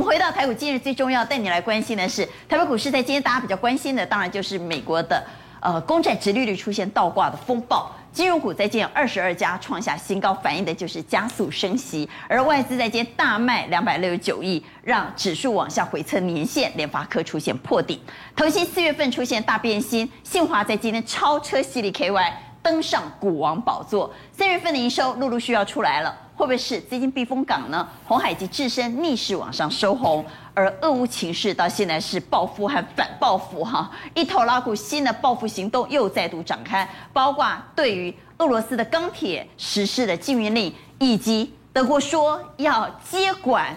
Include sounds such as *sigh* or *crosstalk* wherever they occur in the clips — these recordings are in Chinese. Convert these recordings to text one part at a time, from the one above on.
们回到台股，今日最重要带你来关心的是台北股市，在今天大家比较关心的，当然就是美国的呃公债殖利率出现倒挂的风暴。金融股在今天二十二家创下新高，反映的就是加速升息，而外资在今天大卖两百六十九亿，让指数往下回测年线，联发科出现破顶。投信四月份出现大变心，信华在今天超车矽力 KY 登上股王宝座，三月份的营收陆陆续续要出来了。会不会是资金避风港呢？红海及自身逆势往上收红，而俄乌情势到现在是报复和反报复哈，一头拉股新的报复行动又再度展开，包括对于俄罗斯的钢铁实施的禁运令，以及德国说要接管。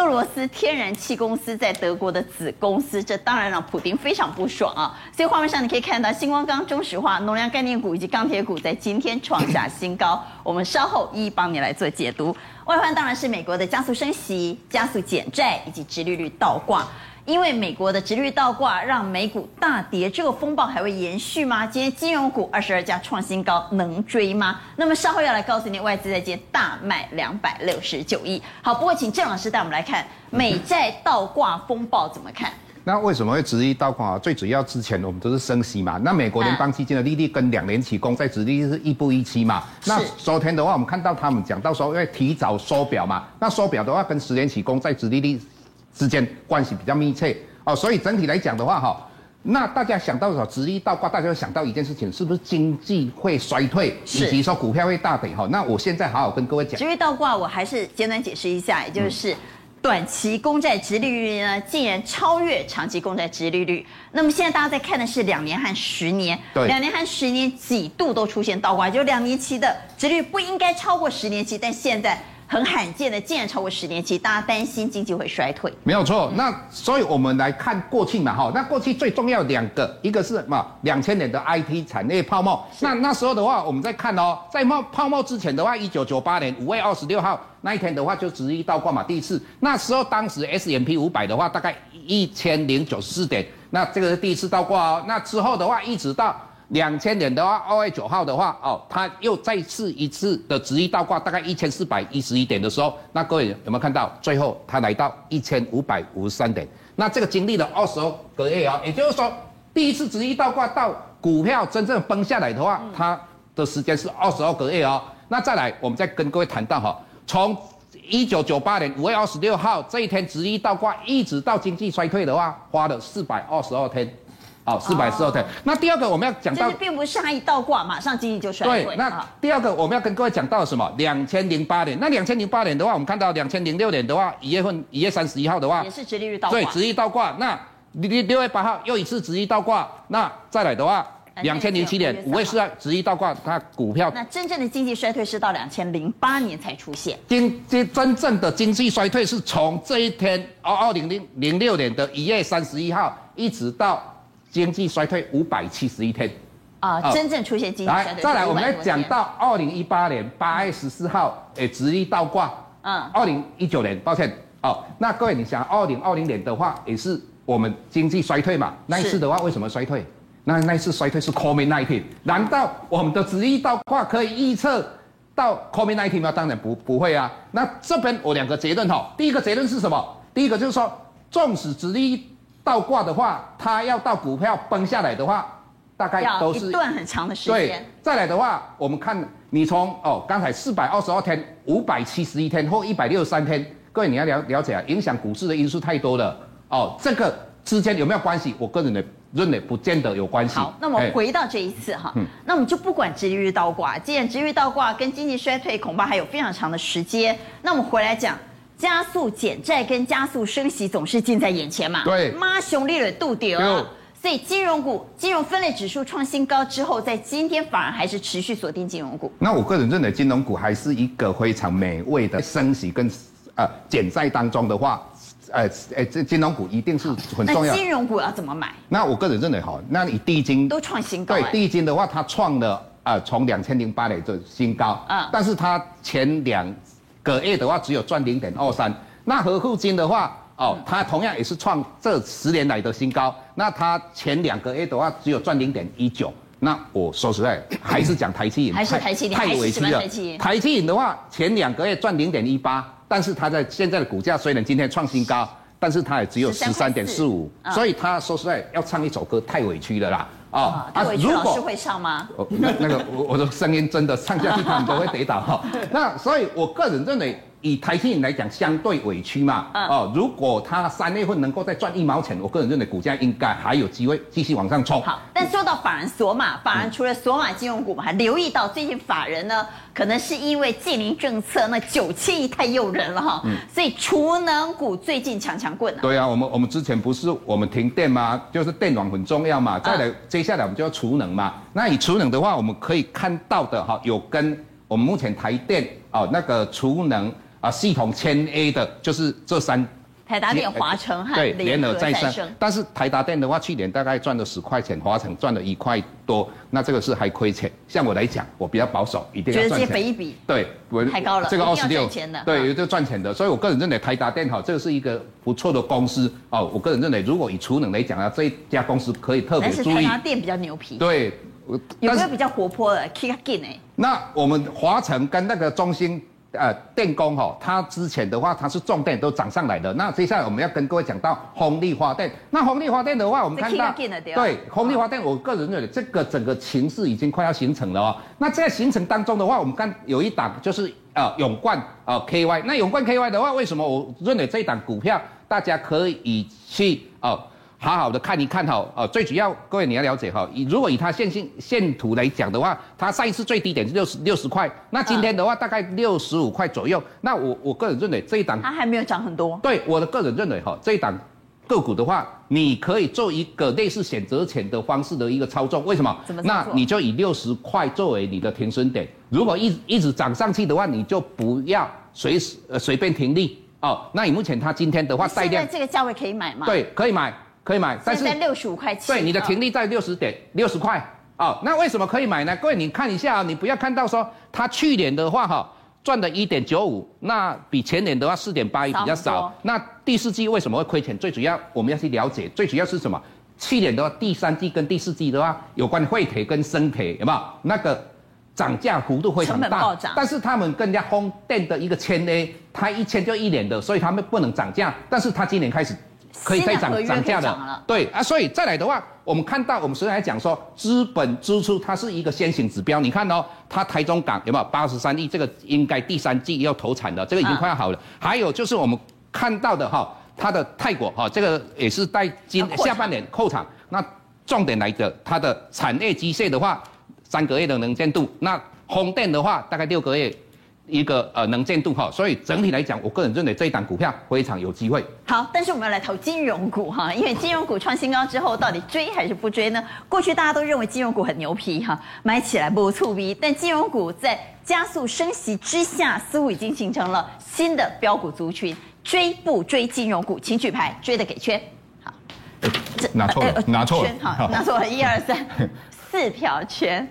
俄罗斯天然气公司在德国的子公司，这当然让普丁非常不爽啊！所以画面上你可以看到，星光钢、中石化、农粮概念股以及钢铁股在今天创下新高。我们稍后一一帮你来做解读。外环当然是美国的加速升息、加速减债以及直利率倒挂。因为美国的殖利率倒挂让美股大跌，这个风暴还会延续吗？今天金融股二十二家创新高，能追吗？那么稍后要来告诉你，外资在今天大卖两百六十九亿。好，不过请郑老师带我们来看美债倒挂风暴怎么看？那为什么会殖利率倒挂？最主要之前我们都是升息嘛。那美国联邦基金的利率跟两年期公债殖利率是一步一期嘛？那昨天的话，我们看到他们讲到说因为提早收表嘛，那收表的话跟十年期公债殖利率。之间关系比较密切哦，所以整体来讲的话哈，那大家想到什么？殖利率倒挂，大家会想到一件事情，是不是经济会衰退，以及说股票会大跌哈？那我现在好好跟各位讲，殖利率倒挂，我还是简短解释一下，也就是短期公债殖利率呢，竟然超越长期公债殖利率。那么现在大家在看的是两年和十年，对，两年和十年几度都出现倒挂，就两年期的殖率不应该超过十年期，但现在。很罕见的，竟然超过十年期，大家担心经济会衰退。没有错，那所以我们来看过去嘛，哈，那过去最重要两个，一个是嘛，两千年的 IT 产业泡沫。那那时候的话，我们在看哦，在冒泡沫之前的话，一九九八年五月二十六号那一天的话，就殖利率倒挂嘛，第一次。那时候当时 S M P 五百的话，大概一千零九十四点，那这个是第一次倒挂哦。那之后的话，一直到。两千年的话，二月九号的话，哦，它又再次一次的殖利率倒挂，大概一千四百一十一点的时候，那各位有没有看到？最后它来到一千五百五十三点，那这个经历了二十二个月啊，也就是说，第一次殖利率倒挂到股票真正崩下来的话，它的时间是二十二个月哦。那再来，我们再跟各位谈到哈，从一九九八年五月二十六号这一天殖利率倒挂，一直到经济衰退的话，花了四百二十二天。好，四百四十二天。那第二个我们要讲到，并不是它一倒挂，马上经济就衰退。对，那第二个我们要跟各位讲到什么？两千零八年。那两千零八年的话，我们看到两千零六年的话，一月份一月三十一号的话，也是直利率倒挂。对，直利率倒挂。那六六月八号又一次直利率倒挂。那再来的话，两千零七年五月四号直利率倒挂，它股票。那真正的经济衰退是到两千零八年才出现。经经真正的经济衰退是从这一天，二二零零零六年的一月三十一号一直到。经济衰退五百七十一天，啊，真正出现经济衰退。来，再来，我们来讲到二零一八年八月十四号，诶，殖利率倒挂。嗯，二零一九年，抱歉，哦，那各位，你想，二零二零年的话，也是我们经济衰退嘛？那一次的话，为什么衰退？那那一次衰退是 COVID-19，难道我们的直立倒挂可以预测到 COVID-19 吗？当然不不会啊。那这边我两个结论哈，第一个结论是什么？第一个就是说，纵使殖利率倒挂的话，它要到股票崩下来的话，大概都是一段很长的时间。对，再来的话，我们看你从哦，刚才四百二十二天、五百七十一天或一百六十三天，各位你要了了解啊，影响股市的因素太多了哦。这个之间有没有关系？我个人的认为不见得有关系。好，那么回到这一次哈，嗯、那我们就不管殖利率倒挂，既然殖利率倒挂跟经济衰退恐怕还有非常长的时间，那我们回来讲。加速减债跟加速升息总是近在眼前嘛？对，妈熊利润度丢啊！所以金融股、金融分类指数创新高之后，在今天反而还是持续锁定金融股。那我个人认为，金融股还是一个非常美味的升息跟呃减债当中的话，呃呃，这金融股一定是很重要。那金融股要怎么买？那我个人认为哈，那你第一金都创新高。对，第一金的话，它创了呃从两千零八年的新高，嗯，但是它前两个月的话，只有赚零点二三。那和富金的话，哦，它同样也是创这十年来的新高。那它前两个月的话，只有赚零点一九。那我说实在，还是讲台积银，还是台积电，太委屈了。台积银的话，前两个月赚零点一八，但是它在现在的股价虽然今天创新高，但是它也只有十三点四五，所以他说实在要唱一首歌太委屈了啦。哦，太委屈，老师会上吗？那那个我我的声音真的唱下去他们都会跌倒哈。*laughs* 那所以我个人认为。以台积电来讲，相对委屈嘛。嗯、哦，如果它三月份能够再赚一毛钱，我个人认为股价应该还有机会继续往上冲。好，但说到法人索马，法人除了索马金融股，还留意到最近法人呢，可能是因为净零政策那九千亿太诱人了哈。嗯。所以储能股最近强强棍啊。对啊，我们我们之前不是我们停电吗？就是电网很重要嘛。再来，接下来我们就要储能嘛。那以储能的话，我们可以看到的哈，有跟我们目前台电哦那个储能。啊，系统千 A 的就是这三，台达电、华城和联合再生。但是台达电的话，去年大概赚了十块钱，华城赚了一块多，那这个是还亏钱。像我来讲，我比较保守，一定要赚钱。觉得这一笔对，我太高了，这个二十六，对，有这赚钱的。所以我个人认为台达电哈，这个是一个不错的公司哦。我个人认为，如果以储能来讲啊，这一家公司可以特别注意。但是台达电比较牛皮。对，有没有比较活泼的？Kick in 哎。那我们华城跟那个中兴。呃，电工哈，它之前的话，它是重电都涨上来的。那接下来我们要跟各位讲到红利发电。那红利发电的话，我们看到对红利发电，我个人认为这个整个情势已经快要形成了哦。那在形成当中的话，我们看有一档就是呃永冠呃 KY。那永冠 KY 的话，为什么我认为这一档股票大家可以去呃好好的看一看哈，呃，最主要各位你要了解哈，以如果以它线性线图来讲的话，它上一次最低点是六十六十块，那今天的话大概六十五块左右。那我我个人认为这一档它还没有涨很多。对，我的个人认为哈，这一档个股的话，你可以做一个类似选择权的方式的一个操作。为什么？怎么？那你就以六十块作为你的停损点，如果一一直涨上去的话，你就不要随时呃随便停利哦。那你目前它今天的话带量，现在这个价位可以买吗？对，可以买。可以买，但是在六十五块钱。对，你的停利在六十点六十块哦。那为什么可以买呢？各位你看一下啊，你不要看到说它去年的话哈赚的一点九五，那比前年的话四点八一比较少。那第四季为什么会亏钱？最主要我们要去了解，最主要是什么？去年的话第三季跟第四季的话有关汇铁跟生铁有没有？那个涨价幅度非常大，但是他们更加风电的一个签 A，它一签就一年的，所以他们不能涨价。但是它今年开始。可以再涨涨价的，对啊，所以再来的话，我们看到我们实际来讲说，资本支出它是一个先行指标。你看哦，它台中港有没有八十三亿？这个应该第三季要投产的，这个已经快要好了。还有就是我们看到的哈，它的泰国哈，这个也是在今下半年扩产。那重点来的，它的产业机械的话，三个月的能见度；那风电的话，大概六个月。一个呃能见度哈，所以整体来讲，我个人认为这一档股票非常有机会。好，但是我们要来投金融股哈，因为金融股创新高之后，到底追还是不追呢？过去大家都认为金融股很牛皮哈，买起来不触逼，但金融股在加速升息之下，似乎已经形成了新的标股族群。追不追金融股？请举牌，追的给圈。好，拿错了，拿错了，好，*laughs* 拿错了，一二三，四票圈。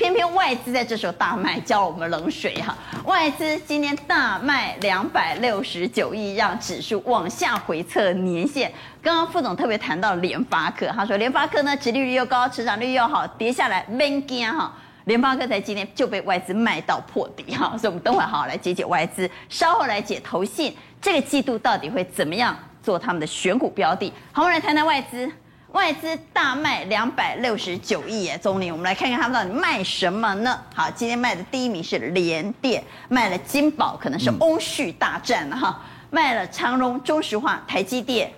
偏偏外资在这时候大卖，浇了我们冷水哈。外资今天大卖两百六十九亿，让指数往下回测年线。刚刚副总特别谈到联发科，他说联发科呢，殖利率又高，成长率又好，跌下来没惊哈。联发科在今天就被外资卖到破底哈，所以我们等会好好来解解外资，稍后来解投信，这个季度到底会怎么样做他们的选股标的。好，我们来谈谈外资。外资大卖两百六十九亿耶，总理，我们来看看他们到底卖什么呢？好，今天卖的第一名是联电，卖了金宝，可能是翁婿大战了哈，卖了长荣、中石化、台积电，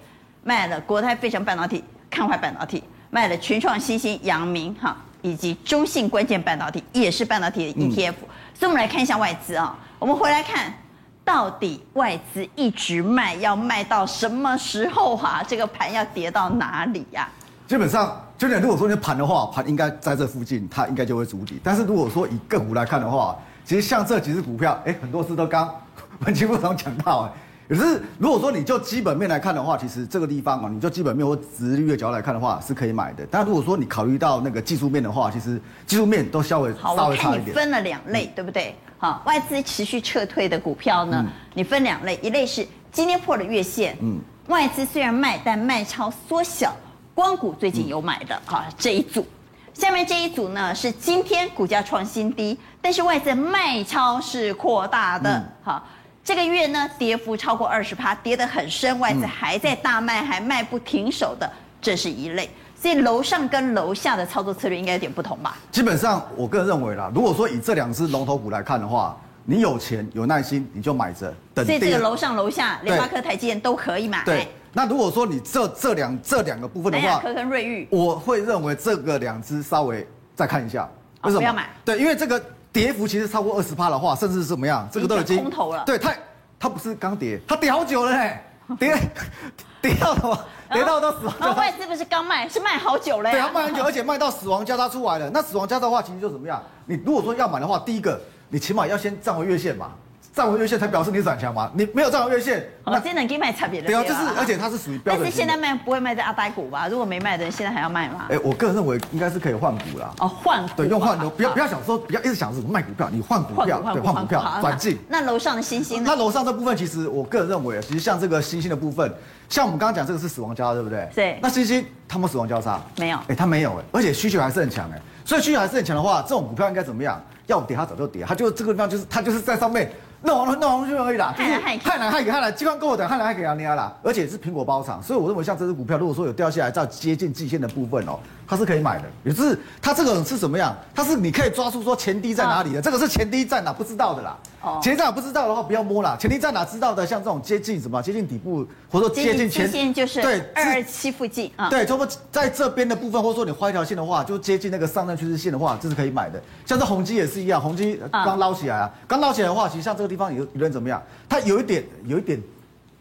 卖了国泰、费城半导体、康怀半导体，卖了群创、新兴、阳明哈，以及中信关键半导体，也是半导体的 ETF。所以，我们来看一下外资啊，我们回来看。到底外资一直卖，要卖到什么时候啊？这个盘要跌到哪里呀、啊？基本上，就你如果说你盘的话，盘应该在这附近，它应该就会筑底。但是如果说以个股来看的话，其实像这几只股票，哎，很多次都刚 *laughs* 文清副总讲到，哎，可是如果说你就基本面来看的话，其实这个地方啊，你就基本面或殖利率的角度来看的话，是可以买的。但如果说你考虑到那个技术面的话，其实技术面都稍微稍微差一点。你分了两类，嗯、对不对？好，外资持续撤退的股票呢，嗯、你分两类，一类是今天破了月线，嗯，外资虽然卖，但卖超缩小，光谷最近有买的，哈、嗯，这一组，下面这一组呢是今天股价创新低，但是外资卖超是扩大的，好、嗯，这个月呢，跌幅超过二十趴，跌得很深，外资还在大卖，还卖不停手的，这是一类。所以楼上跟楼下的操作策略应该有点不同吧？基本上，我个人认为啦，如果说以这两只龙头股来看的话，你有钱有耐心，你就买着。等所以这个楼上楼下，联发科、台积电都可以买。对。那如果说你这这两这两个部分的话，科跟瑞昱，我会认为这个两只稍微再看一下。为什么？不要买。对，因为这个跌幅其实超过二十趴的话，甚至是怎么样？这个都已经空头了。对，它它不是刚跌，它跌好久了嘞，跌 *laughs* 跌到什么？跌到到死亡。那外资不是刚卖，是卖好久了。对，它卖很久，*laughs* 而且卖到死亡交叉出来了。那死亡交叉的话，其实就怎么样？你如果说要买的话，第一个，你起码要先站回月线嘛。站稳月线才表示你转强嘛？你没有站稳月线，那真能给卖差别的。对啊，就是而且它是属于标准。但是现在卖不会卖在阿呆股吧？如果没卖的，现在还要卖吗？哎，我个人认为应该是可以换股啦。哦，换股。对，用换的，不要不要想说，不要一直想着卖股票，你换股票，对，换股票转进。那楼上的星星呢？那楼上这部分，其实我个人认为，其实像这个星星的部分，像我们刚刚讲这个是死亡交叉，对不对？对。那星星他们死亡交叉没有？哎，他没有哎，而且需求还是很强哎，所以需求还是很强的话，这种股票应该怎么样？要跌它早就跌，它就这个地方就是它就是在上面。弄完了，弄完就可以了，就是害来害给害来，机关跟我等，害来害给阿尼亚啦，而且是苹果包场，所以我认为像这只股票，如果说有掉下来到接近季线的部分哦，它是可以买的。也就是它这个是什么样？它是你可以抓住说前低在哪里的，这个是前低在哪不知道的啦。哦，前低在哪不知道的话不要摸啦，前低在哪知道的，像这种接近什么接近底部或者说接近前线就是对二二七附近啊，对，差不多在这边的部分，或者说你画一条线的话，就接近那个上升趋势线的话，这是可以买的。像这宏基也是一样，宏基刚捞起来啊，刚捞起来的话，其实像这个地方有有人怎么样？它有一点，有一点。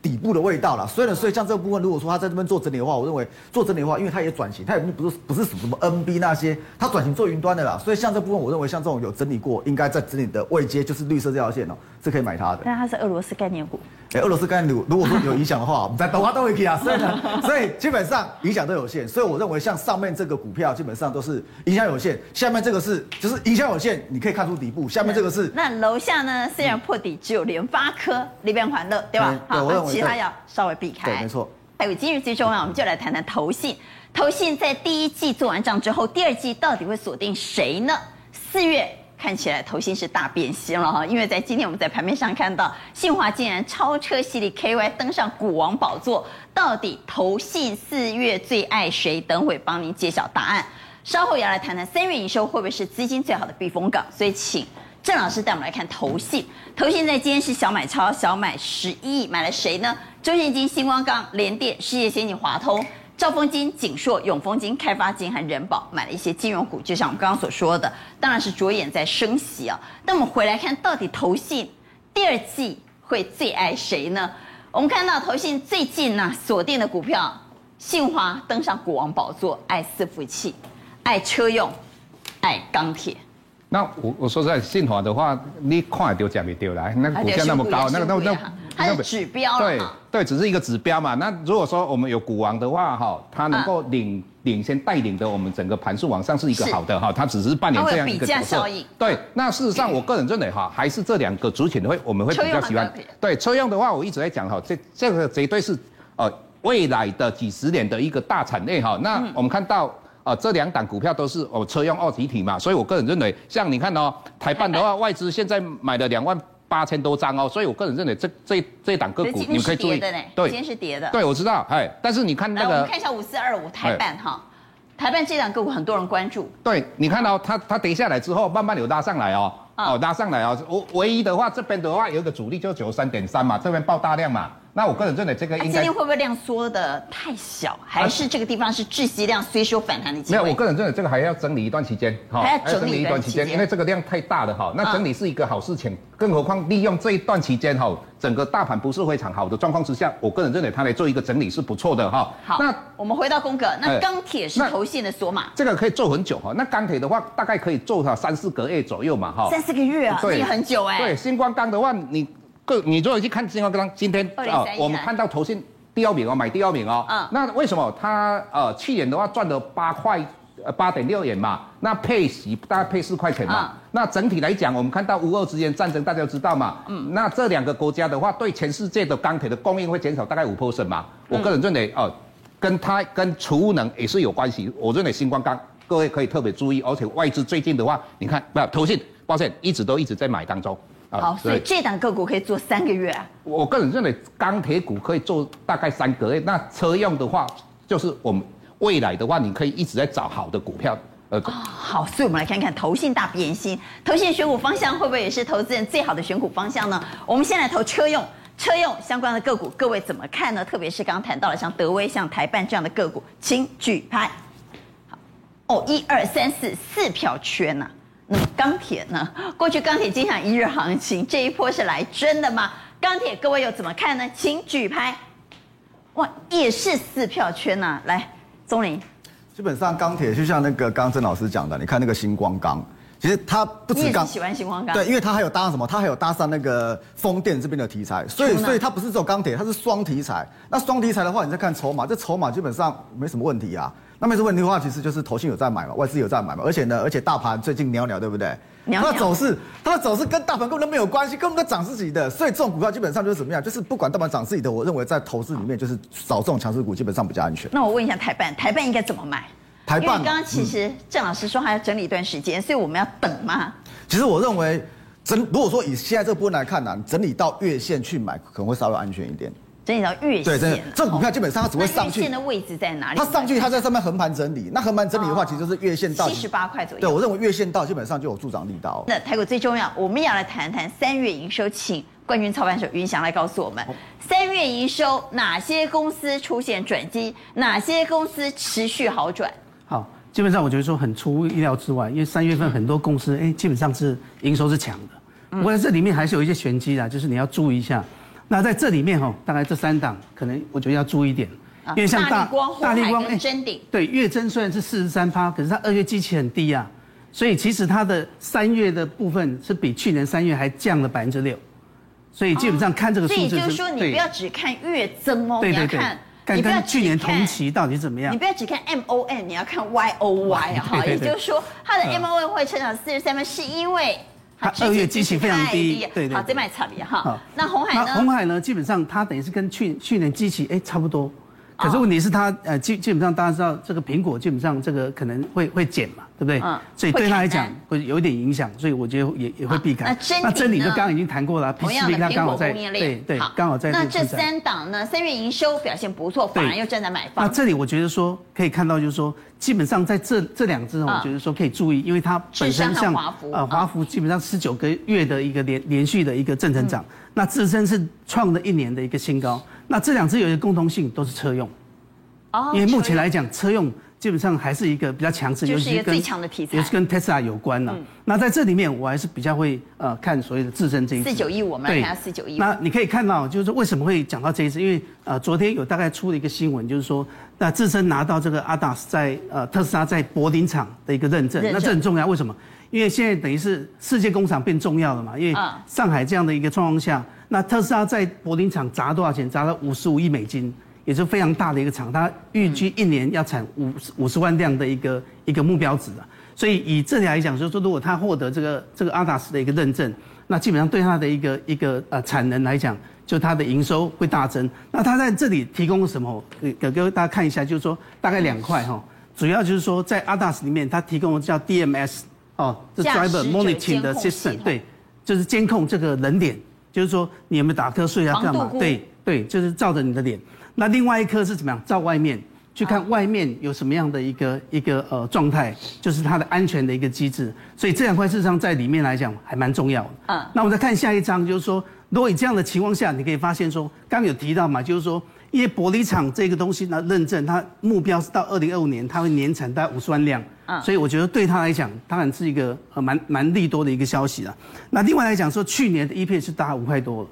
底部的味道了，所以呢，所以像这个部分，如果说它在这边做整理的话，我认为做整理的话，因为它也转型，它也不是不是属什么 *laughs* NB 那些，它转型做云端的啦，所以像这部分，我认为像这种有整理过，应该在整理的位阶就是绿色这条线哦、喔，是可以买它的。但它是俄罗斯概念股，哎、欸，俄罗斯概念如，如果说有影响的话，*laughs* 我们再抖音都会给啊，所以呢，*laughs* 所以基本上影响都有限，所以我认为像上面这个股票基本上都是影响有限，下面这个是就是影响有限，你可以看出底部，下面这个是。那楼下呢？虽然破底，只有联发科、力旺环乐，对吧？对，好，其他要稍微。避开，对，没错。还有今日最重要，我们就来谈谈投信。投信在第一季做完账之后，第二季到底会锁定谁呢？四月看起来投信是大变心了哈，因为在今天我们在盘面上看到，信华竟然超车系列 KY 登上股王宝座，到底投信四月最爱谁？等会帮您揭晓答案。稍后也要来谈谈三月营收会不会是资金最好的避风港？所以请。郑老师带我们来看投信，投信在今天是小买超，小买十一亿，买了谁呢？中信金、星光钢、联电、世界先进、华通、兆丰金、景硕、永丰金、开发金和人保，买了一些金融股，就像我们刚刚所说的，当然是着眼在升息啊。那我们回来看，到底投信第二季会最爱谁呢？我们看到投信最近呢、啊、锁定的股票，信华登上股王宝座，爱伺服器，爱车用，爱钢铁。那我我说实在，信华的话，你看得到假没丢来？那个股价那么高，那个那那它是指标对对，只是一个指标嘛。那如果说我们有股王的话，哈，它能够领领先带领的我们整个盘数往上是一个好的哈。它只是扮演这样一个角色。对，那事实上我个人认为哈，还是这两个族群会我们会比较喜欢。对，车用的话，我一直在讲哈，这这个绝对是呃未来的几十年的一个大产业哈。那我们看到。啊，这两档股票都是哦车用二极体嘛，所以我个人认为，像你看哦，台办的话，*laughs* 外资现在买了两万八千多张哦，所以我个人认为这这这档个股你们可以注意，对，今天是跌的，对，我知道，哎，但是你看那个，我们看一下五四二五台办哈，台办这档个股很多人关注，对，你看到它它跌下来之后，慢慢有拉上来哦，哦拉上来哦，我唯一的话这边的话有一个主力就九十三点三嘛，这边爆大量嘛。那我个人认为这个应该今天会不会量缩的太小，还是这个地方是窒息量虽说反弹的机会？没有，我个人认为这个还要整理一段期间，哈，还要整理一段期间，因为这个量太大了哈。那整理是一个好事情，更何况利用这一段期间哈，整个大盘不是非常好的状况之下，我个人认为它来做一个整理是不错的哈。好，那我们回到宫格，那钢铁是头线的锁码，这个可以做很久哈。那钢铁的话，大概可以做它三四个月左右嘛哈。三四个月啊，对，很久哎。对，星光钢的话，你。你如果去看新光刚今天啊，我们看到投信第二名哦，买第二名哦。嗯。那为什么它呃去年的话赚了八块呃八点六元嘛？那配息大概配四块钱嘛？那整体来讲，我们看到乌俄之间战争，大家都知道嘛？嗯。那这两个国家的话，对全世界的钢铁的供应会减少大概五 percent 嘛？我个人认为哦，跟它跟储能也是有关系。我认为新光钢各位可以特别注意，而且外资最近的话，你看不投信，抱歉，一直都一直在买当中。好，所以这档个股可以做三个月啊。我个人认为钢铁股可以做大概三个月，那车用的话，就是我们未来的话，你可以一直在找好的股票。呃，哦，好，所以我们来看看投信大变心，投信选股方向会不会也是投资人最好的选股方向呢？我们先来投车用，车用相关的个股，各位怎么看呢？特别是刚刚谈到了像德威、像台办这样的个股，请举牌。好，哦，一二三四四票圈呐、啊。那么钢铁呢？*laughs* 过去钢铁经常一日行情，这一波是来真的吗？钢铁各位又怎么看呢？请举牌。哇，也是四票圈呐、啊。来，宗霖。基本上钢铁就像那个刚郑老师讲的，你看那个星光钢，其实它不止钢，喜欢新光钢，对，因为它还有搭上什么？它还有搭上那个风电这边的题材，所以所以它不是只有钢铁，它是双题材。那双题材的话，你再看筹码，这筹码基本上没什么问题啊。那没什么问题的话，其实就是投信有在买嘛，外资有在买嘛，而且呢，而且大盘最近袅袅，对不对？它的走势，它的走势跟大盘根本都没有关系，根本都涨自己的。所以这种股票基本上就是怎么样？就是不管大盘涨自己的，我认为在投资里面就是找这种强势股基本上比较安全。那我问一下台办，台办应该怎么买？因为刚刚其实郑老师说还要整理一段时间，嗯、所以我们要等吗？其实我认为整，如果说以现在这个波来看呢、啊，整理到月线去买可能会稍微安全一点。整理到月线，对，真的，这股票基本上它只会上去。月线的位置在哪里？它上去，它在上面横盘整理。那横盘整理的话，其实就是月线到七十八块左右。对，我认为月线到基本上就有助长力道。那台股最重要，我们也要来谈谈三月营收，请冠军操盘手云翔来告诉我们，三月营收哪些公司出现转机，哪些公司持续好转。好。基本上我觉得说很出乎意料之外，因为三月份很多公司哎，基本上是营收是强的。不过在这里面还是有一些玄机的，就是你要注意一下。那在这里面哈，大概这三档可能我觉得要注意一点，因为像大大立光、臻鼎，对，月增虽然是四十三趴，可是它二月基期很低啊，所以其实它的三月的部分是比去年三月还降了百分之六，所以基本上看这个数字，所以就是说你不要只看月增哦，你要看。你跟去年同期到底怎么样？你不要只看 M O N，你要看 Y O Y *laughs* 哈，也就是说它的 M O N 会成长四十三分，是因为它二月基期非常低。对对。好，这卖差别哈。那红海呢？红海呢？基本上它等于是跟去去年基期哎差不多。可是问题是它呃基基本上大家知道这个苹果基本上这个可能会会减嘛，对不对？嗯。所以对他来讲会有一点影响，所以我觉得也也会避开。那真那真理就刚刚已经谈过了，同样的苹果供应链，对对，刚好在。那这三档呢？三月营收表现不错，反而又站在买方。那这里我觉得说可以看到，就是说基本上在这这两只，我觉得说可以注意，因为它本身像呃华孚基本上十九个月的一个连连续的一个正成长，那自身是创了一年的一个新高。那这两只有一个共同性，都是车用。因为目前来讲，车用基本上还是一个比较强势，就是一个最强的题材，也是跟 Tesla 有关了。那在这里面，我还是比较会呃看所谓的自身这一支。四九一五，我们来看下四九一五。那你可以看到，就是说为什么会讲到这一次？因为呃昨天有大概出了一个新闻，就是说那自身拿到这个 ADAS 在呃特斯拉在柏林厂的一个认证，那这很重要。为什么？因为现在等于是世界工厂变重要了嘛。因为上海这样的一个状况下，那特斯拉在柏林厂砸多少钱？砸了五十五亿美金。也是非常大的一个厂，它预计一年要产五五十万辆的一个一个目标值的，所以以这里来讲，就是说如果它获得这个这个阿达斯的一个认证，那基本上对它的一个一个呃产能来讲，就它的营收会大增。那它在这里提供什么？给给大家看一下，就是说大概两块哈，主要就是说在阿达斯里面，它提供的叫 DMS 哦，这 Driver Monitoring 的 System，对，就是监控这个人脸，就是说你有没有打瞌睡啊，干嘛？对对，就是照着你的脸。那另外一颗是怎么样？照外面去看外面有什么样的一个一个呃状态，就是它的安全的一个机制。所以这两块事实上在里面来讲还蛮重要的。嗯。那我们再看下一张，就是说，如果以这样的情况下，你可以发现说，刚刚有提到嘛，就是说，因为玻璃厂这个东西呢认证，它目标是到二零二五年，它会年产大概五十万辆。嗯。所以我觉得对它来讲，当然是一个呃蛮蛮利多的一个消息了。那另外来讲说，去年的 EPS 是大概五块多了。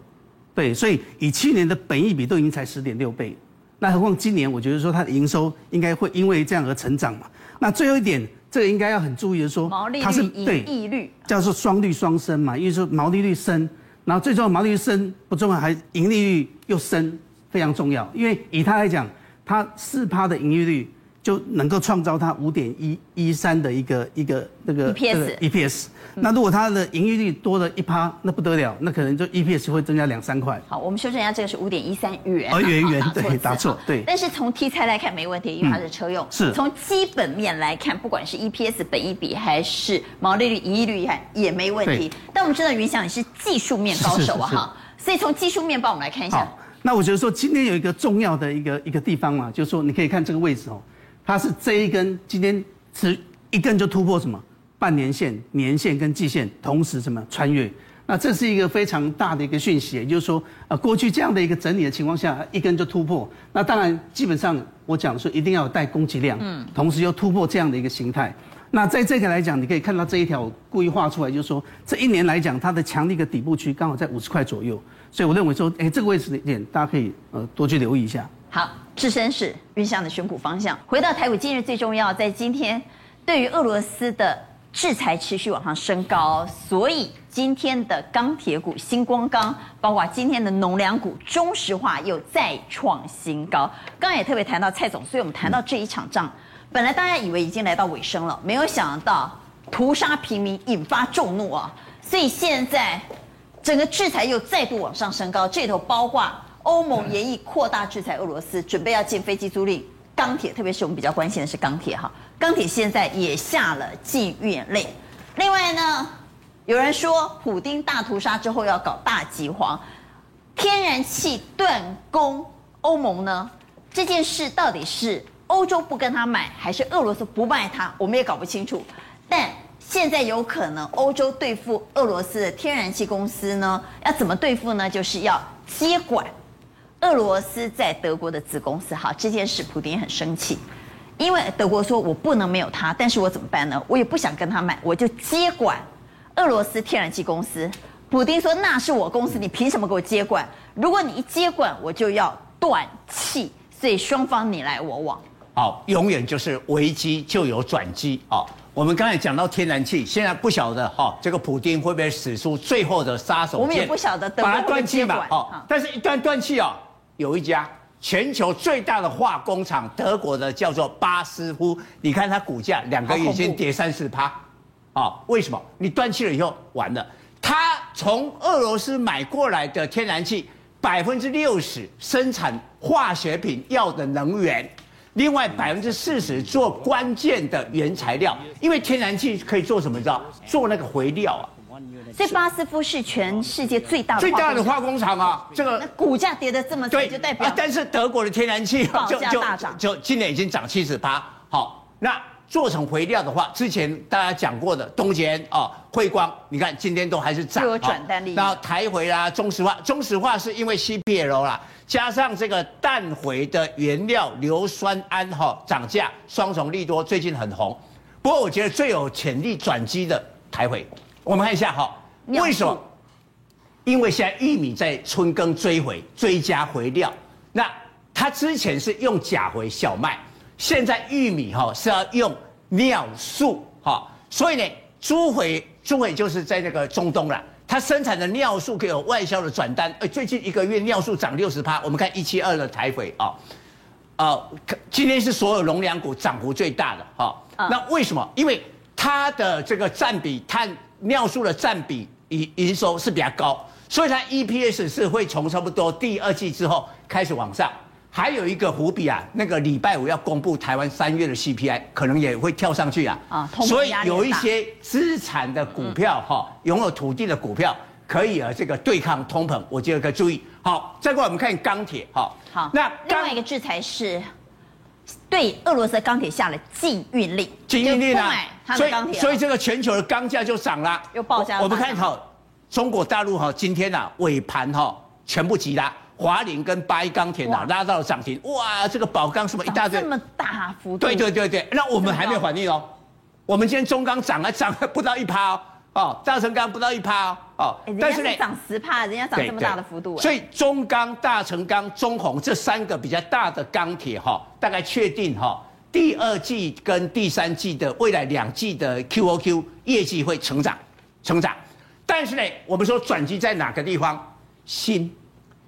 对，所以以去年的本益比都已经才十点六倍，那何况今年，我觉得说它的营收应该会因为这样而成长嘛。那最后一点，这个应该要很注意的说，它是对盈利率叫做双率双升嘛，因为说毛利率升，然后最重要毛利率升不重要，还盈利率又升，非常重要。因为以它来讲，它四趴的盈利率就能够创造它五点一一三的一个一个那个 EPS EPS。那如果它的盈利率多了一趴，那不得了，那可能就 EPS 会增加两三块。好，我们修正一下，这个是五点一三元。哦，元元 *laughs* 对，打错，对。但是从题材来看没问题，因为它是车用。是。从基本面来看，不管是 EPS 本益比还是毛利率、盈利率，看也没问题。但我们知道云翔你是技术面高手啊，哈。所以从技术面帮我们来看一下。那我觉得说今天有一个重要的一个一个地方嘛，就是说你可以看这个位置哦，它是这一根今天是一根就突破什么？半年线、年线跟季线同时什么？穿越，那这是一个非常大的一个讯息，也就是说呃过去这样的一个整理的情况下，一根就突破，那当然基本上我讲说一定要有带供给量，嗯，同时又突破这样的一个形态。那在这个来讲，你可以看到这一条故意画出来，就是说这一年来讲它的强力的底部区刚好在五十块左右。所以我认为说，哎，这个位置的点大家可以呃多去留意一下。好，置身事云翔的选股方向。回到台股，今日最重要，在今天对于俄罗斯的制裁持续往上升高，所以今天的钢铁股新光钢，包括今天的农粮股中石化又再创新高。刚刚也特别谈到蔡总，所以我们谈到这一场仗，本来大家以为已经来到尾声了，没有想到屠杀平民引发众怒啊，所以现在。整个制裁又再度往上升高，这头包括欧盟也已扩大制裁俄罗斯，准备要禁飞机租赁、钢铁，特别是我们比较关心的是钢铁哈，钢铁现在也下了禁运令。另外呢，有人说普丁大屠杀之后要搞大饥荒，天然气断供，欧盟呢这件事到底是欧洲不跟他买，还是俄罗斯不卖他，我们也搞不清楚，但。现在有可能欧洲对付俄罗斯的天然气公司呢？要怎么对付呢？就是要接管俄罗斯在德国的子公司。好，这件事普丁很生气，因为德国说我不能没有他，但是我怎么办呢？我也不想跟他买，我就接管俄罗斯天然气公司。普丁说那是我公司，你凭什么给我接管？如果你一接管，我就要断气。所以双方你来我往。好，永远就是危机就有转机啊。我们刚才讲到天然气，现在不晓得哈，这个普丁会不会使出最后的杀手锏？我们也不晓得，把它断气吧。哦，但是一断断气哦，有一家全球最大的化工厂，德国的叫做巴斯夫，你看它股价两个月已经跌三四趴，啊，为什么？你断气了以后完了，它从俄罗斯买过来的天然气，百分之六十生产化学品要的能源。另外百分之四十做关键的原材料，因为天然气可以做什么？你知道？做那个肥料啊。所以巴斯夫是全世界最大的最大的化工厂啊。这个那股价跌得这么对，就代表。但是德国的天然气就就大涨，就今年已经涨七十八。好，那。做成回料的话，之前大家讲过的东杰啊、辉光，你看今天都还是涨。有转单利益。然后台回啦、中石化，中石化是因为 CPL 啦，加上这个氮肥的原料硫酸铵哈涨价，双重利多，最近很红。不过我觉得最有潜力转机的台回，我们看一下哈，为什么？因为现在玉米在春耕追回，追加回料，那它之前是用钾回小麦。现在玉米哈是要用尿素哈，所以呢，猪肥猪肥就是在那个中东了，它生产的尿素可以有外销的转单。哎，最近一个月尿素涨六十趴，我们看一七二的台肥啊，啊，今天是所有农粮股涨幅最大的哈。那为什么？因为它的这个占比碳尿素的占比营营收是比较高，所以它 EPS 是会从差不多第二季之后开始往上。还有一个伏笔啊，那个礼拜五要公布台湾三月的 CPI，可能也会跳上去啊。啊，所以有一些资产的股票哈，拥有土地的股票可以啊，这个对抗通膨，我觉得可以注意。好，再过来我们看钢铁哈。好，那另外一个制裁是对俄罗斯的钢铁下了禁运令，禁运令啊，所以所以这个全球的钢价就涨了，又爆价。我们看好中国大陆哈，今天呐尾盘哈全部急拉。华菱跟八一钢铁呐拉到了涨停，哇，这个宝钢什么一大堆，这么大幅度，对对对对，那我们还没有反应哦，我们今天中钢涨了涨了不到一趴哦，哦，大成钢不到一趴哦，哦，但是呢，涨十趴，人家涨这么大的幅度，所以中钢、大成钢、中红这三个比较大的钢铁哈，大概确定哈，第二季跟第三季的未来两季的 QOQ 业绩会成长，成长，但是呢，我们说转机在哪个地方？锌。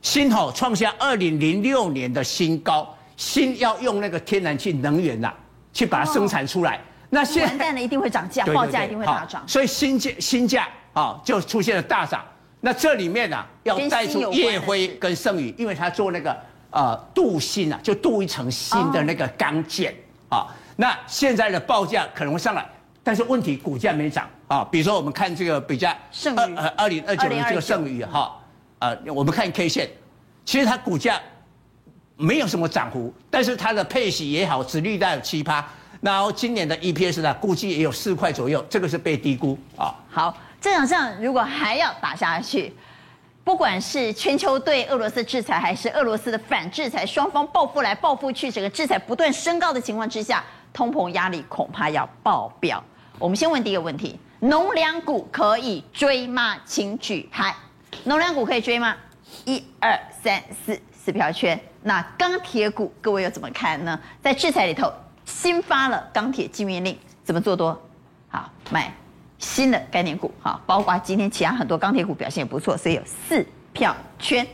锌吼创下二零零六年的新高，锌要用那个天然气能源呐，去把它生产出来。那现在完蛋了，一定会涨价，*laughs* 报价一定会大涨。所以新价新价啊就出现了大涨。那这里面呢、啊，要带出烨辉跟盛宇，因为他做那个呃镀锌啊，就镀一层新的那个钢件啊。那现在的报价可能会上来，但是问题股价没涨啊。比如说我们看这个比较盛宇呃二零二九年这个盛宇哈，呃我们看 K 线，其实它股价没有什么涨幅，但是它的配息也好，殖利率有七趴，然后今年的 EPS 呢，估计也有四块左右，这个是被低估啊。好。这场仗如果还要打下去，不管是全球对俄罗斯制裁，还是俄罗斯的反制裁，双方报复来报复去，整个制裁不断升高的情况之下，通膨压力恐怕要爆表。我们先问第一个问题：农粮股可以追吗？请举牌。能量股可以追吗？一二三四，四票圈。那钢铁股，各位又怎么看呢？在制裁里头新发了钢铁禁运令，怎么做多？好，买。新的概念股，好，包括今天其他很多钢铁股表现也不错，所以有四票圈。